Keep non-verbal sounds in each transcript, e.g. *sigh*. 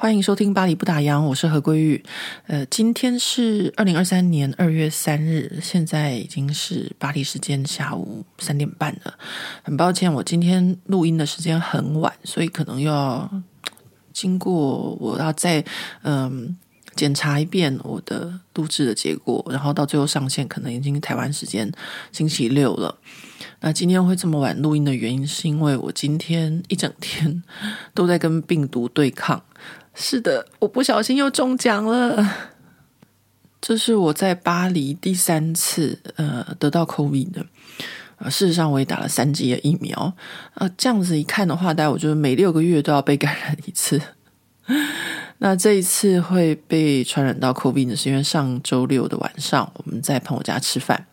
欢迎收听《巴黎不打烊》，我是何桂玉。呃，今天是二零二三年二月三日，现在已经是巴黎时间下午三点半了。很抱歉，我今天录音的时间很晚，所以可能又要经过我要再嗯检查一遍我的录制的结果，然后到最后上线，可能已经台湾时间星期六了。那今天会这么晚录音的原因，是因为我今天一整天 *laughs* 都在跟病毒对抗。是的，我不小心又中奖了。*laughs* 这是我在巴黎第三次呃得到 COVID 的。呃，事实上我也打了三剂的疫苗。呃，这样子一看的话，大概我觉得每六个月都要被感染一次。*laughs* 那这一次会被传染到 COVID 的，是因为上周六的晚上我们在朋友家吃饭。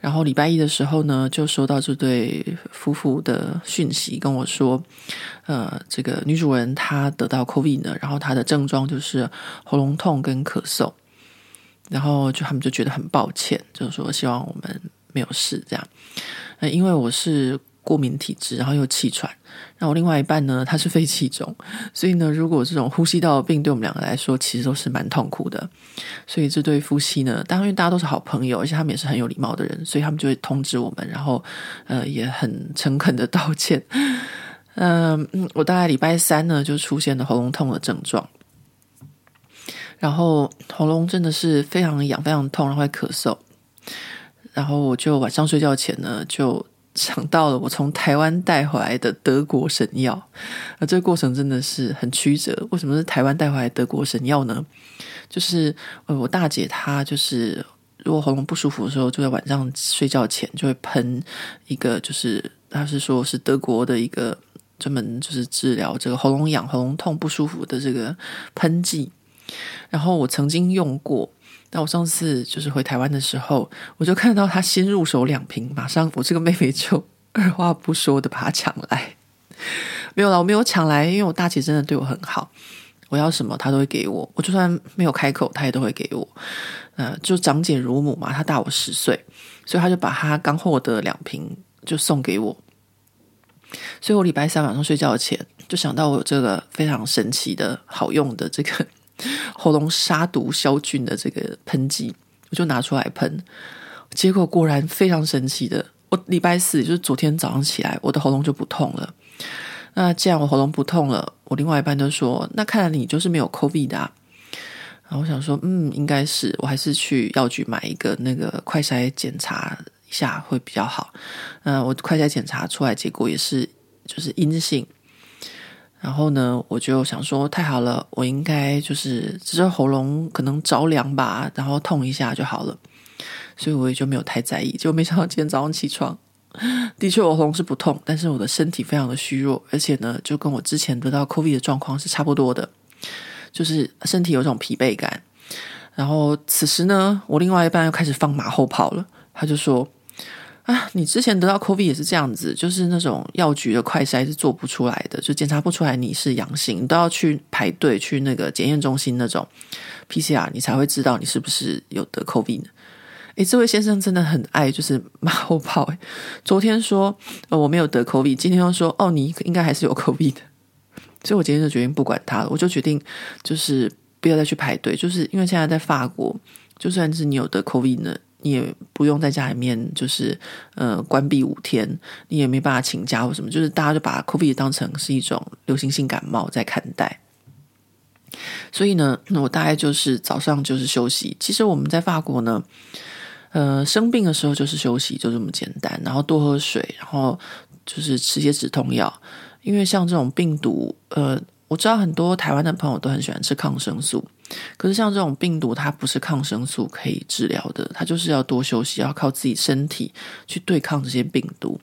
然后礼拜一的时候呢，就收到这对夫妇的讯息，跟我说，呃，这个女主人她得到 COVID 呢，然后她的症状就是喉咙痛跟咳嗽，然后就他们就觉得很抱歉，就是说希望我们没有事这样。呃，因为我是。过敏体质，然后又气喘。那我另外一半呢，他是肺气肿，所以呢，如果这种呼吸道病对我们两个来说，其实都是蛮痛苦的。所以这对夫妻呢，当然因为大家都是好朋友，而且他们也是很有礼貌的人，所以他们就会通知我们，然后呃也很诚恳的道歉。*laughs* 嗯、呃，我大概礼拜三呢就出现了喉咙痛的症状，然后喉咙真的是非常痒、非常痛，然后会咳嗽，然后我就晚上睡觉前呢就。想到了我从台湾带回来的德国神药，而这个过程真的是很曲折。为什么是台湾带回来德国神药呢？就是呃，我大姐她就是如果喉咙不舒服的时候，就在晚上睡觉前就会喷一个，就是她是说是德国的一个专门就是治疗这个喉咙痒、喉咙痛不舒服的这个喷剂。然后我曾经用过。那我上次就是回台湾的时候，我就看到他新入手两瓶，马上我这个妹妹就二话不说的把它抢来。没有啦，我没有抢来，因为我大姐真的对我很好，我要什么她都会给我，我就算没有开口，她也都会给我。呃，就长姐如母嘛，她大我十岁，所以她就把她刚获得两瓶就送给我。所以我礼拜三晚上睡觉前就想到我有这个非常神奇的好用的这个。喉咙杀毒消菌的这个喷剂，我就拿出来喷，结果果然非常神奇的，我礼拜四就是昨天早上起来，我的喉咙就不痛了。那既然我喉咙不痛了，我另外一半就说，那看来你就是没有 COVID 啊。然后我想说，嗯，应该是，我还是去药局买一个那个快筛检查一下会比较好。嗯，我快筛检查出来结果也是就是阴性。然后呢，我就想说，太好了，我应该就是只是喉咙可能着凉吧，然后痛一下就好了，所以我也就没有太在意。结果没想到今天早上起床，*laughs* 的确我喉咙是不痛，但是我的身体非常的虚弱，而且呢，就跟我之前得到 COVID 的状况是差不多的，就是身体有种疲惫感。然后此时呢，我另外一半又开始放马后炮了，他就说。啊，你之前得到 COVID 也是这样子，就是那种药局的快筛是做不出来的，就检查不出来你是阳性，你都要去排队去那个检验中心那种 PCR，你才会知道你是不是有得 COVID 呢。诶，这位先生真的很爱就是马后炮诶，昨天说呃我没有得 COVID，今天又说哦你应该还是有 COVID 的，所以我今天就决定不管他了，我就决定就是不要再去排队，就是因为现在在法国，就算是你有得 COVID 呢。你也不用在家里面，就是呃关闭五天，你也没办法请假或什么，就是大家就把 COVID 当成是一种流行性感冒在看待。所以呢，我大概就是早上就是休息。其实我们在法国呢，呃生病的时候就是休息，就这么简单。然后多喝水，然后就是吃些止痛药。因为像这种病毒，呃，我知道很多台湾的朋友都很喜欢吃抗生素。可是像这种病毒，它不是抗生素可以治疗的，它就是要多休息，要靠自己身体去对抗这些病毒。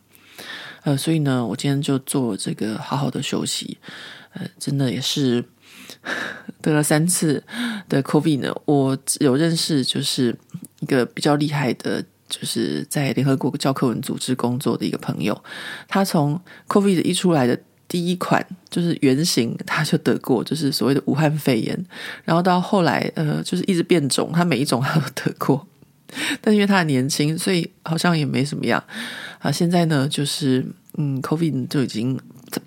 呃，所以呢，我今天就做这个好好的休息。呃，真的也是 *laughs* 得了三次的 COVID 呢。我有认识就是一个比较厉害的就是在联合国教科文组织工作的一个朋友，他从 COVID 一出来的第一款就是原型，他就得过，就是所谓的武汉肺炎，然后到后来呃，就是一直变种，他每一种他都得过，*laughs* 但因为他很年轻，所以好像也没什么样啊。现在呢，就是嗯，COVID 就已经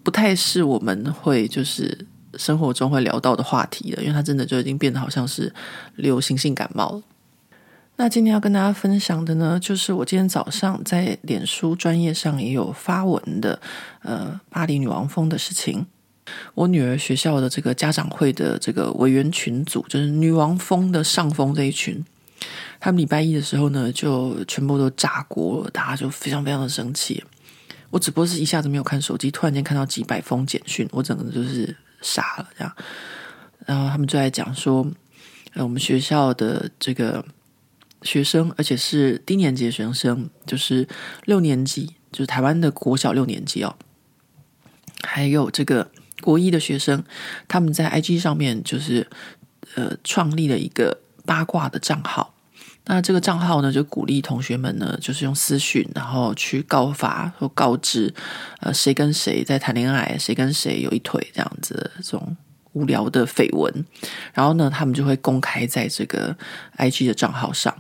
不太是我们会就是生活中会聊到的话题了，因为它真的就已经变得好像是流行性感冒了。那今天要跟大家分享的呢，就是我今天早上在脸书专业上也有发文的，呃，巴黎女王风的事情。我女儿学校的这个家长会的这个委员群组，就是女王风的上峰这一群，他们礼拜一的时候呢，就全部都炸锅了，大家就非常非常的生气。我只不过是一下子没有看手机，突然间看到几百封简讯，我整个就是傻了这样。然后他们就在讲说，呃，我们学校的这个。学生，而且是低年级的学生，就是六年级，就是台湾的国小六年级哦。还有这个国一的学生，他们在 IG 上面就是呃创立了一个八卦的账号。那这个账号呢，就鼓励同学们呢，就是用私讯，然后去告发或告知，呃，谁跟谁在谈恋爱，谁跟谁有一腿这样子的这种。无聊的绯闻，然后呢，他们就会公开在这个 IG 的账号上，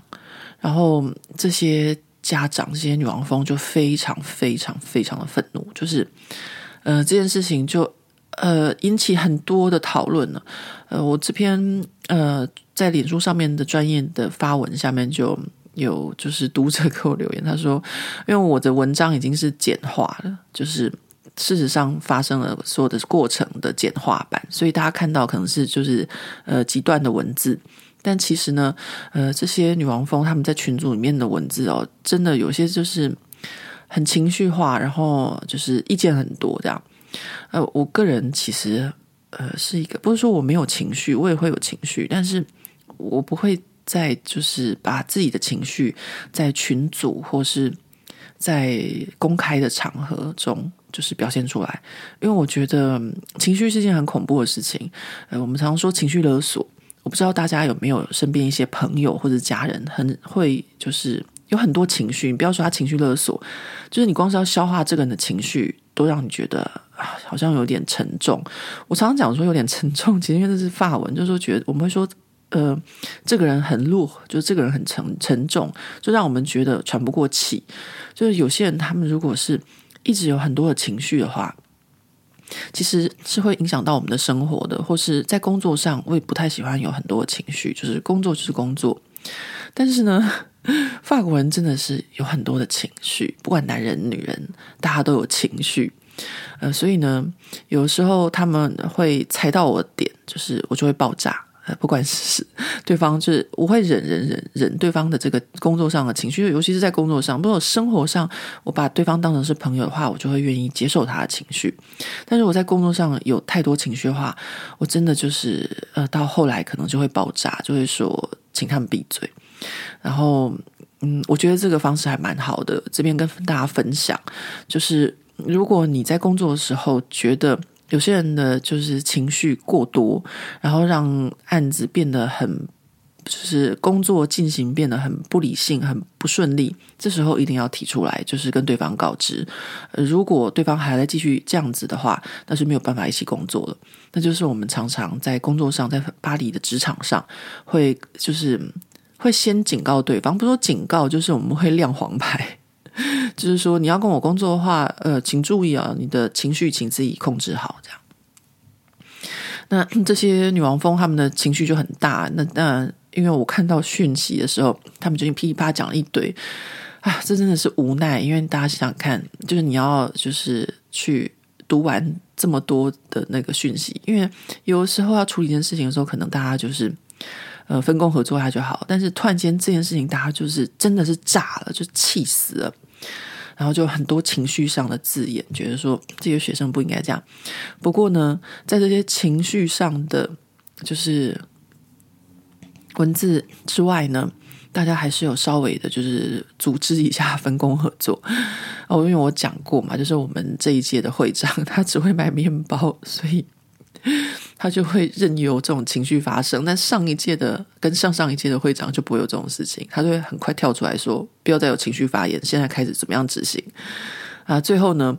然后这些家长、这些女王蜂就非常、非常、非常的愤怒，就是呃，这件事情就呃引起很多的讨论了。呃，我这篇呃在脸书上面的专业的发文下面就有就是读者给我留言，他说，因为我的文章已经是简化了，就是。事实上发生了所有的过程的简化版，所以大家看到可能是就是呃极端的文字，但其实呢，呃这些女王蜂他们在群组里面的文字哦，真的有些就是很情绪化，然后就是意见很多这样。呃，我个人其实呃是一个，不是说我没有情绪，我也会有情绪，但是我不会再就是把自己的情绪在群组或是在公开的场合中。就是表现出来，因为我觉得情绪是件很恐怖的事情。呃，我们常说情绪勒索，我不知道大家有没有身边一些朋友或者家人，很会就是有很多情绪。你不要说他情绪勒索，就是你光是要消化这个人的情绪，都让你觉得啊，好像有点沉重。我常常讲说有点沉重，其实因为这是法文，就是说觉得我们会说，呃，这个人很弱，就是这个人很沉沉重，就让我们觉得喘不过气。就是有些人他们如果是。一直有很多的情绪的话，其实是会影响到我们的生活的，或是在工作上，我也不太喜欢有很多的情绪。就是工作就是工作，但是呢，*laughs* 法国人真的是有很多的情绪，不管男人女人，大家都有情绪。呃，所以呢，有时候他们会踩到我的点，就是我就会爆炸。不管是对方，就是我会忍忍忍忍对方的这个工作上的情绪，尤其是在工作上。如果生活上我把对方当成是朋友的话，我就会愿意接受他的情绪。但是我在工作上有太多情绪的话，我真的就是呃，到后来可能就会爆炸，就会说请他们闭嘴。然后嗯，我觉得这个方式还蛮好的，这边跟大家分享，就是如果你在工作的时候觉得。有些人的就是情绪过多，然后让案子变得很，就是工作进行变得很不理性、很不顺利。这时候一定要提出来，就是跟对方告知。如果对方还在继续这样子的话，那是没有办法一起工作了。那就是我们常常在工作上，在巴黎的职场上，会就是会先警告对方，不说警告，就是我们会亮黄牌。*laughs* 就是说，你要跟我工作的话，呃，请注意啊，你的情绪请自己控制好。这样，那 *clears throat* 这些女王蜂他们的情绪就很大。那那因为我看到讯息的时候，他们就噼里啪讲了一堆啊，这真的是无奈。因为大家想想看，就是你要就是去读完这么多的那个讯息，因为有时候要处理一件事情的时候，可能大家就是。呃，分工合作下就好，但是突然间这件事情，大家就是真的是炸了，就气死了，然后就很多情绪上的字眼，觉得说这些学生不应该这样。不过呢，在这些情绪上的就是文字之外呢，大家还是有稍微的，就是组织一下分工合作。哦，因为我讲过嘛，就是我们这一届的会长他只会买面包，所以。他就会任由这种情绪发生。但上一届的跟上上一届的会长就不会有这种事情，他就会很快跳出来说：“不要再有情绪发言，现在开始怎么样执行。”啊，最后呢，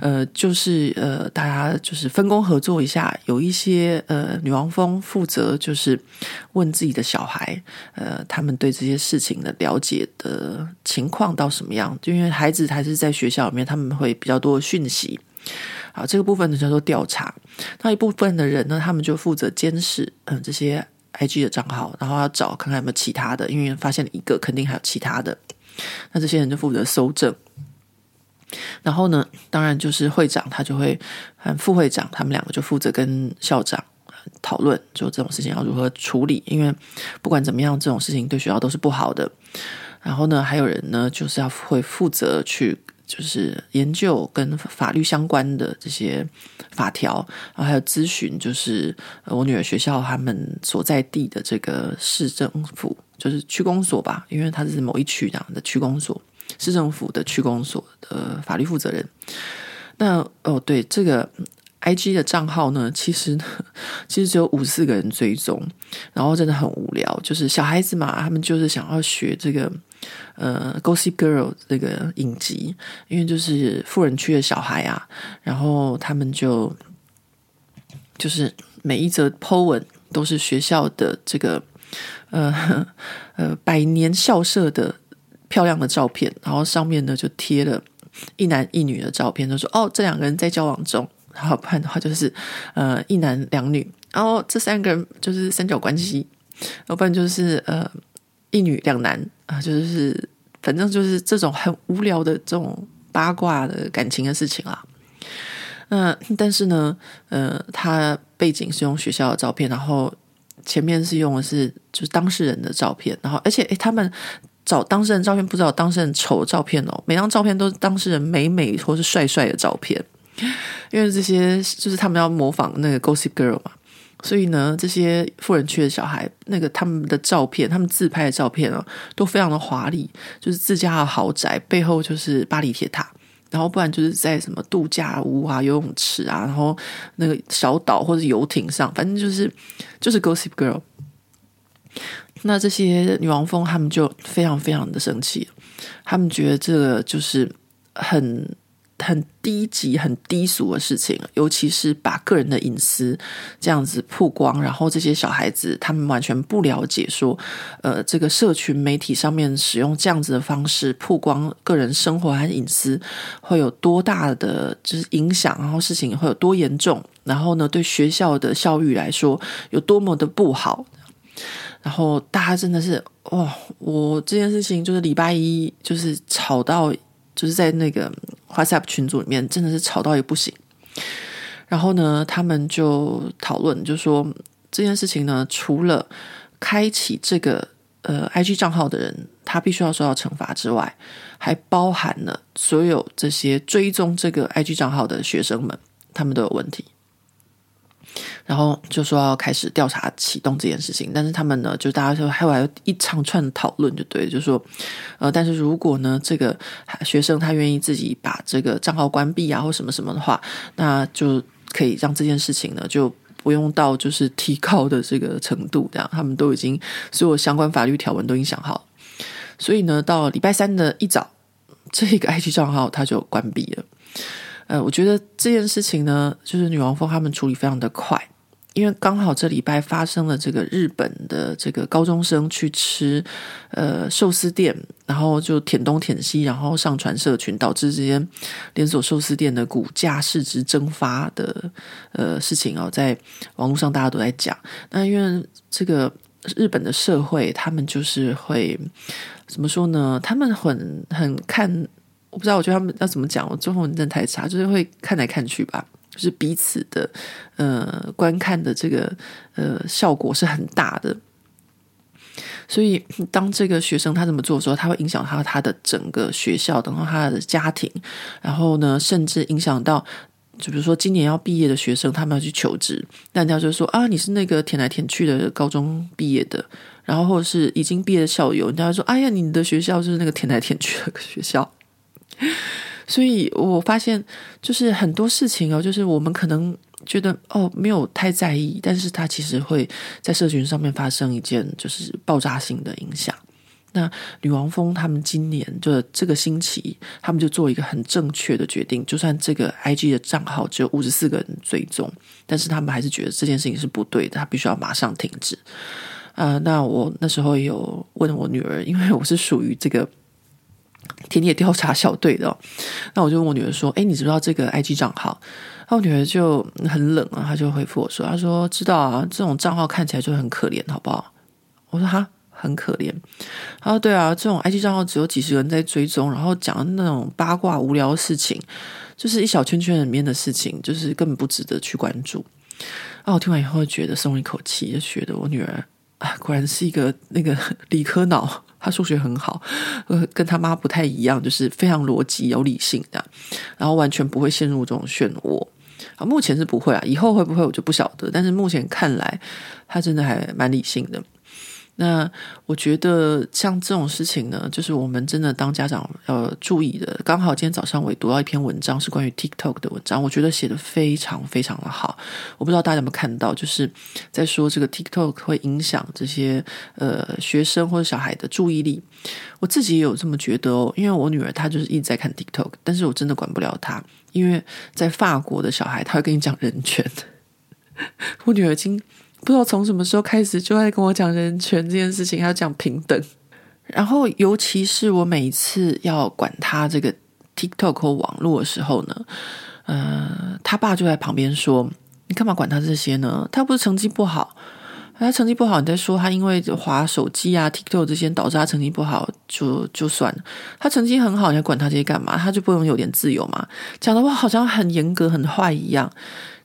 呃，就是呃，大家就是分工合作一下，有一些呃，女王蜂负责就是问自己的小孩，呃，他们对这些事情的了解的情况到什么样？就因为孩子还是在学校里面，他们会比较多的讯息。啊，这个部分呢叫做调查。那一部分的人呢，他们就负责监视，嗯、这些 IG 的账号，然后要找看看有没有其他的，因为发现了一个，肯定还有其他的。那这些人就负责搜证。然后呢，当然就是会长，他就会和副会长，他们两个就负责跟校长讨论，就这种事情要如何处理。因为不管怎么样，这种事情对学校都是不好的。然后呢，还有人呢，就是要会负责去，就是研究跟法律相关的这些法条，然后还有咨询，就是我女儿学校他们所在地的这个市政府，就是区公所吧，因为它是某一区这样的区公所。市政府的区公所的法律负责人，那哦对，这个 IG 的账号呢，其实其实只有五四个人追踪，然后真的很无聊，就是小孩子嘛，他们就是想要学这个呃 Gossip Girl 这个影集，因为就是富人区的小孩啊，然后他们就就是每一则 po 文都是学校的这个呃呃百年校舍的。漂亮的照片，然后上面呢就贴了一男一女的照片，就说哦，这两个人在交往中，然后不然的话就是呃一男两女，然后这三个人就是三角关系，要不然就是呃一女两男啊，就是反正就是这种很无聊的这种八卦的感情的事情啦。那但是呢，呃，他背景是用学校的照片，然后前面是用的是就是当事人的照片，然后而且诶他们。找当事人照片，不知道当事人丑的照片哦，每张照片都是当事人美美或是帅帅的照片，因为这些就是他们要模仿那个 Gossip Girl 嘛，所以呢，这些富人区的小孩，那个他们的照片，他们自拍的照片哦，都非常的华丽，就是自家的豪宅背后就是巴黎铁塔，然后不然就是在什么度假屋啊、游泳池啊，然后那个小岛或者游艇上，反正就是就是 Gossip Girl。那这些女王蜂他们就非常非常的生气，他们觉得这个就是很很低级、很低俗的事情，尤其是把个人的隐私这样子曝光，然后这些小孩子他们完全不了解说，呃，这个社群媒体上面使用这样子的方式曝光个人生活和隐私会有多大的就是影响，然后事情会有多严重，然后呢，对学校的教育来说有多么的不好。然后大家真的是哇、哦！我这件事情就是礼拜一就是吵到，就是在那个 WhatsApp 群组里面真的是吵到也不行。然后呢，他们就讨论，就说这件事情呢，除了开启这个呃 IG 账号的人他必须要受到惩罚之外，还包含了所有这些追踪这个 IG 账号的学生们，他们都有问题。然后就说要开始调查启动这件事情，但是他们呢，就大家就还有一长串的讨论，就对，就说，呃，但是如果呢，这个学生他愿意自己把这个账号关闭啊，或什么什么的话，那就可以让这件事情呢，就不用到就是提高的这个程度，这样他们都已经所有相关法律条文都已经想好，所以呢，到礼拜三的一早，这个 IG 账号它就关闭了。呃，我觉得这件事情呢，就是女王蜂他们处理非常的快，因为刚好这礼拜发生了这个日本的这个高中生去吃呃寿司店，然后就舔东舔西，然后上传社群，导致这些连锁寿司店的股价市值蒸发的呃事情哦，在网络上大家都在讲。那因为这个日本的社会，他们就是会怎么说呢？他们很很看。我不知道，我觉得他们要怎么讲？我中文真的太差，就是会看来看去吧，就是彼此的呃观看的这个呃效果是很大的。所以当这个学生他这么做的时候，他会影响他他的整个学校，等到他的家庭，然后呢，甚至影响到，就比如说今年要毕业的学生，他们要去求职，那人家就说啊，你是那个填来填去的高中毕业的，然后或者是已经毕业的校友，人家说，哎呀，你的学校就是那个填来填去的 *laughs* 学校。所以我发现，就是很多事情哦，就是我们可能觉得哦没有太在意，但是他其实会在社群上面发生一件就是爆炸性的影响。那女王蜂他们今年就这个星期，他们就做一个很正确的决定，就算这个 IG 的账号只有五十四个人追踪，但是他们还是觉得这件事情是不对的，他必须要马上停止。啊、那我那时候也有问我女儿，因为我是属于这个田野调查小队的，那我就问我女儿说：“哎，你知不知道这个 IG 账号？”然后我女儿就很冷啊，她就回复我说：“她说知道啊，这种账号看起来就很可怜，好不好？”我说：“哈。”很可怜，她说：“对啊，这种 IG 账号只有几十个人在追踪，然后讲那种八卦无聊的事情，就是一小圈圈里面的事情，就是根本不值得去关注。”啊，我听完以后觉得松了一口气，就觉得我女儿啊，果然是一个那个理科脑，他数学很好，呃，跟他妈不太一样，就是非常逻辑、有理性的，然后完全不会陷入这种漩涡。啊，目前是不会啊，以后会不会我就不晓得，但是目前看来，他真的还蛮理性的。那我觉得像这种事情呢，就是我们真的当家长要注意的。刚好今天早上我也读到一篇文章，是关于 TikTok 的文章，我觉得写得非常非常的好。我不知道大家有没有看到，就是在说这个 TikTok 会影响这些呃学生或者小孩的注意力。我自己也有这么觉得哦，因为我女儿她就是一直在看 TikTok，但是我真的管不了她，因为在法国的小孩他会跟你讲人权，*laughs* 我女儿已经。不知道从什么时候开始就在跟我讲人权这件事情，还要讲平等。然后，尤其是我每一次要管他这个 TikTok 或网络的时候呢，呃，他爸就在旁边说：“你干嘛管他这些呢？他不是成绩不好，他成绩不好，你在说他因为滑手机啊、TikTok 这些导致他成绩不好，就就算了。他成绩很好，你还管他这些干嘛？他就不能有点自由吗？讲的话好像很严格、很坏一样。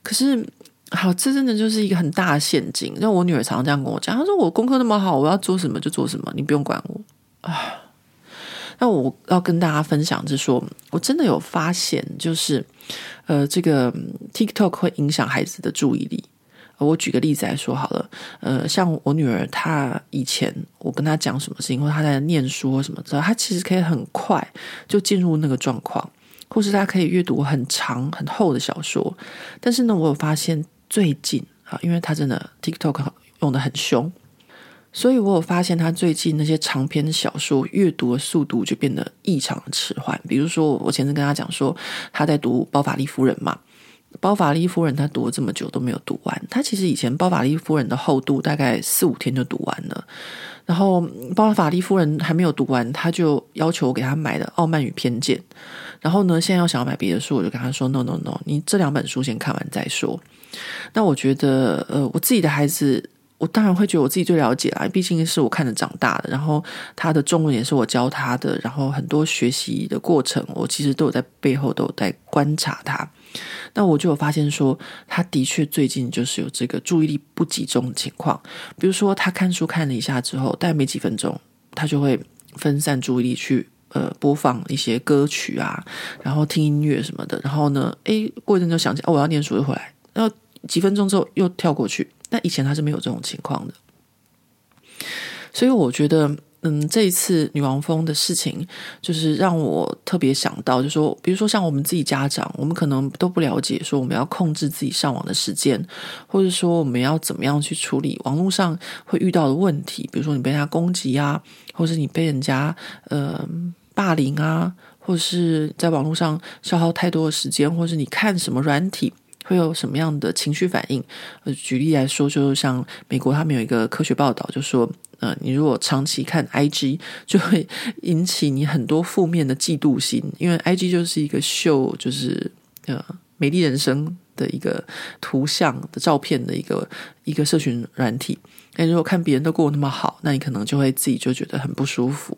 可是。”好，这真的就是一个很大的陷阱。那我女儿常常这样跟我讲，她说：“我功课那么好，我要做什么就做什么，你不用管我。”啊，那我要跟大家分享，就是说我真的有发现，就是呃，这个 TikTok 会影响孩子的注意力。我举个例子来说好了，呃，像我女儿，她以前我跟她讲什么事情，或她在念书什么之后，她其实可以很快就进入那个状况，或是她可以阅读很长很厚的小说。但是呢，我有发现。最近啊，因为他真的 TikTok 用得很凶，所以我有发现他最近那些长篇小说阅读的速度就变得异常的迟缓。比如说，我前次跟他讲说他在读《包法利夫人》嘛，《包法利夫人》他读了这么久都没有读完。他其实以前《包法利夫人》的厚度大概四五天就读完了，然后《包法利夫人》还没有读完，他就要求我给他买的《傲慢与偏见》。然后呢，现在要想要买别的书，我就跟他说：“No No No，你这两本书先看完再说。”那我觉得，呃，我自己的孩子，我当然会觉得我自己最了解啦，毕竟是我看着长大的，然后他的中文也是我教他的，然后很多学习的过程，我其实都有在背后都有在观察他。那我就有发现说，他的确最近就是有这个注意力不集中的情况，比如说他看书看了一下之后，大概没几分钟，他就会分散注意力去呃播放一些歌曲啊，然后听音乐什么的，然后呢，诶，过一阵就想起哦，我要念书就回来。然后几分钟之后又跳过去，那以前他是没有这种情况的，所以我觉得，嗯，这一次女王蜂的事情，就是让我特别想到，就是说，比如说像我们自己家长，我们可能都不了解，说我们要控制自己上网的时间，或者说我们要怎么样去处理网络上会遇到的问题，比如说你被人家攻击啊，或者你被人家呃霸凌啊，或者是在网络上消耗太多的时间，或者是你看什么软体。会有什么样的情绪反应？呃，举例来说，就是像美国他们有一个科学报道，就说，呃，你如果长期看 IG，*laughs* 就会引起你很多负面的嫉妒心，因为 IG 就是一个秀，就是呃美丽人生的一个图像的照片的一个一个社群软体。那如果看别人都过得那么好，那你可能就会自己就觉得很不舒服。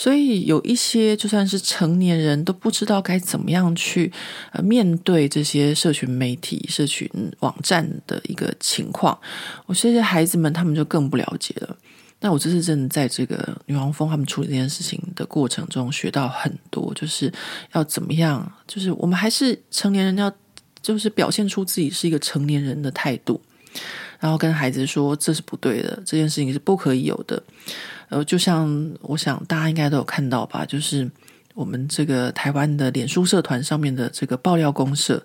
所以有一些就算是成年人都不知道该怎么样去呃面对这些社群媒体、社群网站的一个情况，我这些孩子们他们就更不了解了。那我这次真的在这个女王蜂他们处理这件事情的过程中学到很多，就是要怎么样，就是我们还是成年人要就是表现出自己是一个成年人的态度，然后跟孩子说这是不对的，这件事情是不可以有的。呃，就像我想大家应该都有看到吧，就是我们这个台湾的脸书社团上面的这个爆料公社，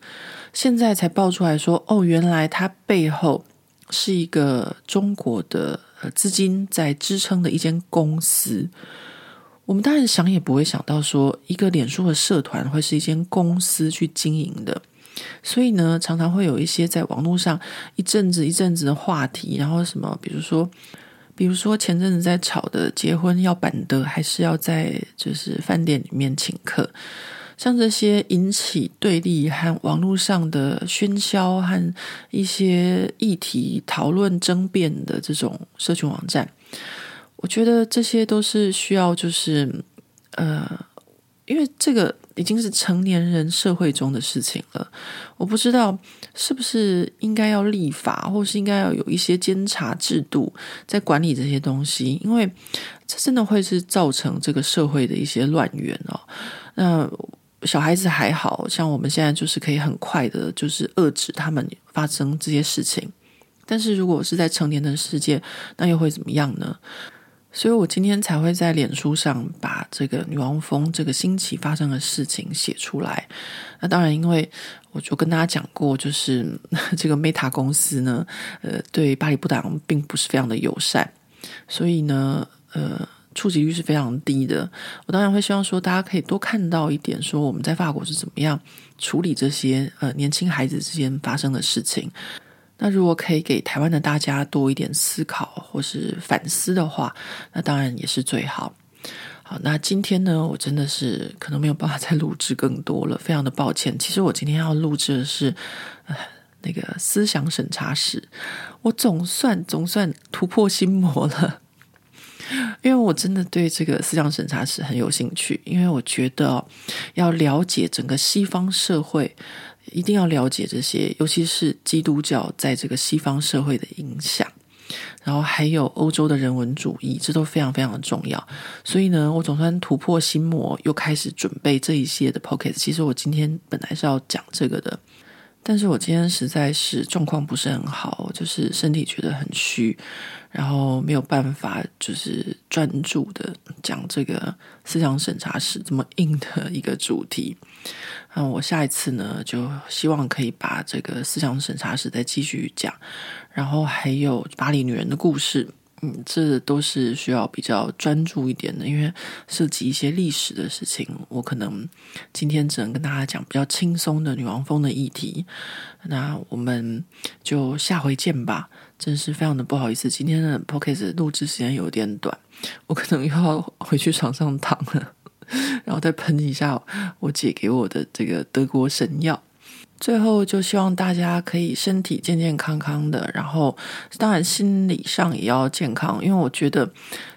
现在才爆出来说，哦，原来它背后是一个中国的资金在支撑的一间公司。我们当然想也不会想到说，一个脸书的社团会是一间公司去经营的。所以呢，常常会有一些在网络上一阵子一阵子的话题，然后什么，比如说。比如说前阵子在吵的结婚要办的，还是要在就是饭店里面请客，像这些引起对立和网络上的喧嚣和一些议题讨论争辩的这种社群网站，我觉得这些都是需要就是呃。因为这个已经是成年人社会中的事情了，我不知道是不是应该要立法，或是应该要有一些监察制度在管理这些东西，因为这真的会是造成这个社会的一些乱源哦。那小孩子还好像我们现在就是可以很快的，就是遏制他们发生这些事情，但是如果是在成年的世界，那又会怎么样呢？所以我今天才会在脸书上把这个女王蜂这个星期发生的事情写出来。那当然，因为我就跟大家讲过，就是 *laughs* 这个 Meta 公司呢，呃，对巴黎布党并不是非常的友善，所以呢，呃，触及率是非常低的。我当然会希望说，大家可以多看到一点，说我们在法国是怎么样处理这些呃年轻孩子之间发生的事情。那如果可以给台湾的大家多一点思考或是反思的话，那当然也是最好。好，那今天呢，我真的是可能没有办法再录制更多了，非常的抱歉。其实我今天要录制的是，呃，那个思想审查史，我总算总算突破心魔了，因为我真的对这个思想审查史很有兴趣，因为我觉得要了解整个西方社会。一定要了解这些，尤其是基督教在这个西方社会的影响，然后还有欧洲的人文主义，这都非常非常的重要。所以呢，我总算突破心魔，又开始准备这一些的 p o c k e t。其实我今天本来是要讲这个的，但是我今天实在是状况不是很好，就是身体觉得很虚，然后没有办法就是专注的讲这个思想审查史这么硬的 *laughs* 一个主题。那我下一次呢，就希望可以把这个思想审查史再继续讲，然后还有巴黎女人的故事，这都是需要比较专注一点的，因为涉及一些历史的事情，我可能今天只能跟大家讲比较轻松的女王蜂的议题。那我们就下回见吧，真是非常的不好意思，今天的 podcast 录制时间有点短，我可能又要回去床上躺了。然后再喷一下我姐给我的这个德国神药。最后就希望大家可以身体健健康康的，然后当然心理上也要健康，因为我觉得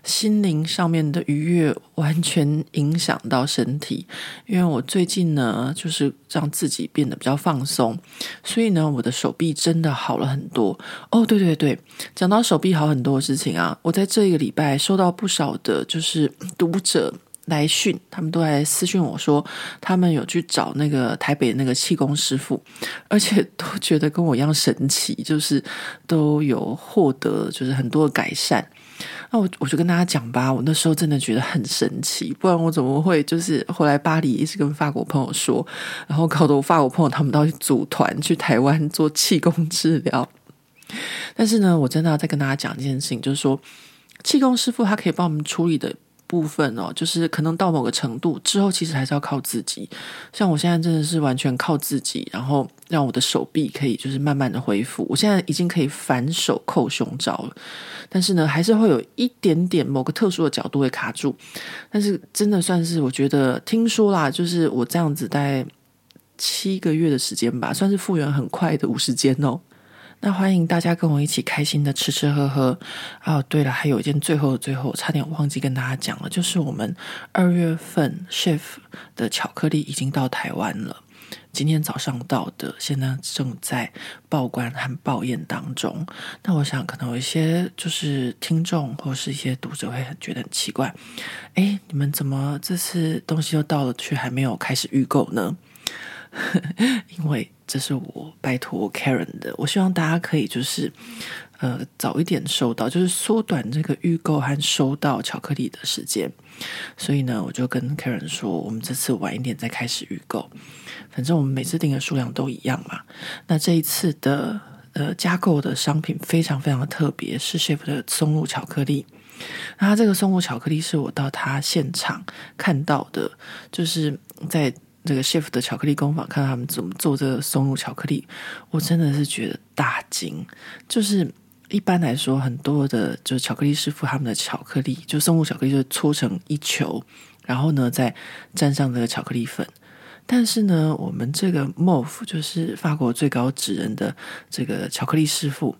心灵上面的愉悦完全影响到身体。因为我最近呢，就是让自己变得比较放松，所以呢，我的手臂真的好了很多。哦，对对对，讲到手臂好很多的事情啊，我在这一个礼拜收到不少的，就是读者。来讯，他们都来私讯我说，他们有去找那个台北那个气功师傅，而且都觉得跟我一样神奇，就是都有获得就是很多的改善。那我我就跟大家讲吧，我那时候真的觉得很神奇，不然我怎么会就是后来巴黎一直跟法国朋友说，然后搞得我法国朋友他们都去组团去台湾做气功治疗。但是呢，我真的要再跟大家讲一件事情，就是说气功师傅他可以帮我们处理的。部分哦，就是可能到某个程度之后，其实还是要靠自己。像我现在真的是完全靠自己，然后让我的手臂可以就是慢慢的恢复。我现在已经可以反手扣胸罩了，但是呢，还是会有一点点某个特殊的角度会卡住。但是真的算是我觉得听说啦，就是我这样子大概七个月的时间吧，算是复原很快的五十间哦。那欢迎大家跟我一起开心的吃吃喝喝哦。对了，还有一件最后的最后，差点忘记跟大家讲了，就是我们二月份 Chef 的巧克力已经到台湾了，今天早上到的，现在正在报关和报验当中。那我想可能有一些就是听众或是一些读者会很觉得很奇怪，诶，你们怎么这次东西又到了，却还没有开始预购呢？*laughs* 因为这是我拜托 Karen 的，我希望大家可以就是，呃早一点收到，就是缩短这个预购和收到巧克力的时间。所以呢，我就跟 Karen 说，我们这次晚一点再开始预购，反正我们每次订的数量都一样嘛。那这一次的呃加购的商品非常非常的特别，是 Chef 的松露巧克力。那它这个松露巧克力是我到他现场看到的，就是在这个 Chef 的巧克力工坊看到他们怎么做这个松露巧克力，我真的是觉得大惊。就是一般来说，很多的就是巧克力师傅他们的巧克力，就松露巧克力就搓成一球，然后呢再沾上这个巧克力粉。但是呢，我们这个 Mof 就是法国最高职人的这个巧克力师傅。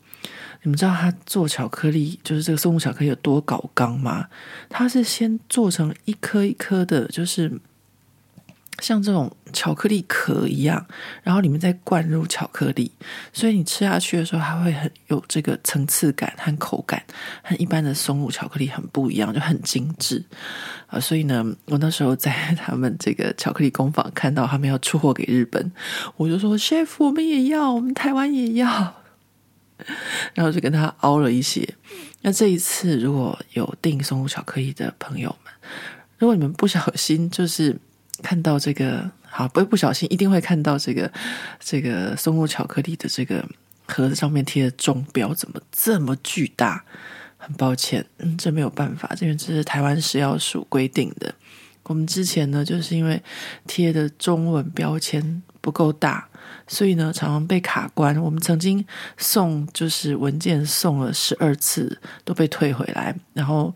你们知道他做巧克力，就是这个松露巧克力有多搞刚吗？他是先做成一颗一颗的，就是像这种巧克力壳一样，然后里面再灌入巧克力，所以你吃下去的时候，还会很有这个层次感和口感，和一般的松露巧克力很不一样，就很精致啊。所以呢，我那时候在他们这个巧克力工坊看到他们要出货给日本，我就说：“Chef，我们也要，我们台湾也要。” *laughs* 然后就跟他凹了一些。那这一次如果有订松露巧克力的朋友们，如果你们不小心就是看到这个，好，不不小心，一定会看到这个这个松露巧克力的这个盒子上面贴的钟表，怎么这么巨大？很抱歉，嗯，这没有办法，这边这是台湾食药署规定的。我们之前呢，就是因为贴的中文标签不够大。所以呢，常常被卡关。我们曾经送就是文件送了十二次，都被退回来，然后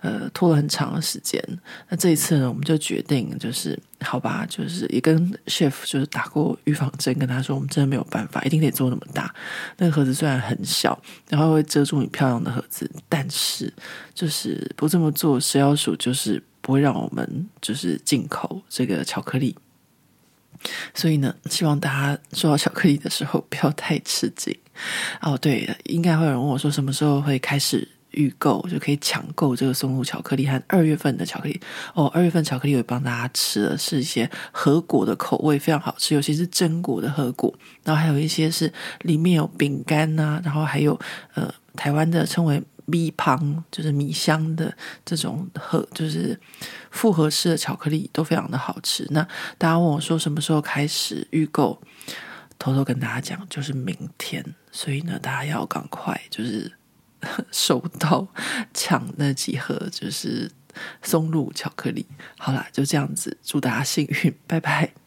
呃拖了很长的时间。那这一次呢，我们就决定就是好吧，就是也跟 chef 就是打过预防针，跟他说我们真的没有办法，一定得做那么大。那个盒子虽然很小，然后会遮住你漂亮的盒子，但是就是不这么做，食药署就是不会让我们就是进口这个巧克力。所以呢，希望大家收到巧克力的时候不要太吃惊哦。对，应该会有人问我说，什么时候会开始预购，就可以抢购这个松露巧克力和二月份的巧克力哦。二月份巧克力我帮大家吃的是一些核果的口味，非常好吃，尤其是榛果的核果。然后还有一些是里面有饼干呐、然后还有呃，台湾的称为。米旁就是米香的这种和就是复合式的巧克力都非常的好吃。那大家问我说什么时候开始预购？偷偷跟大家讲，就是明天。所以呢，大家要赶快就是收到抢那几盒就是松露巧克力。好啦，就这样子，祝大家幸运，拜拜。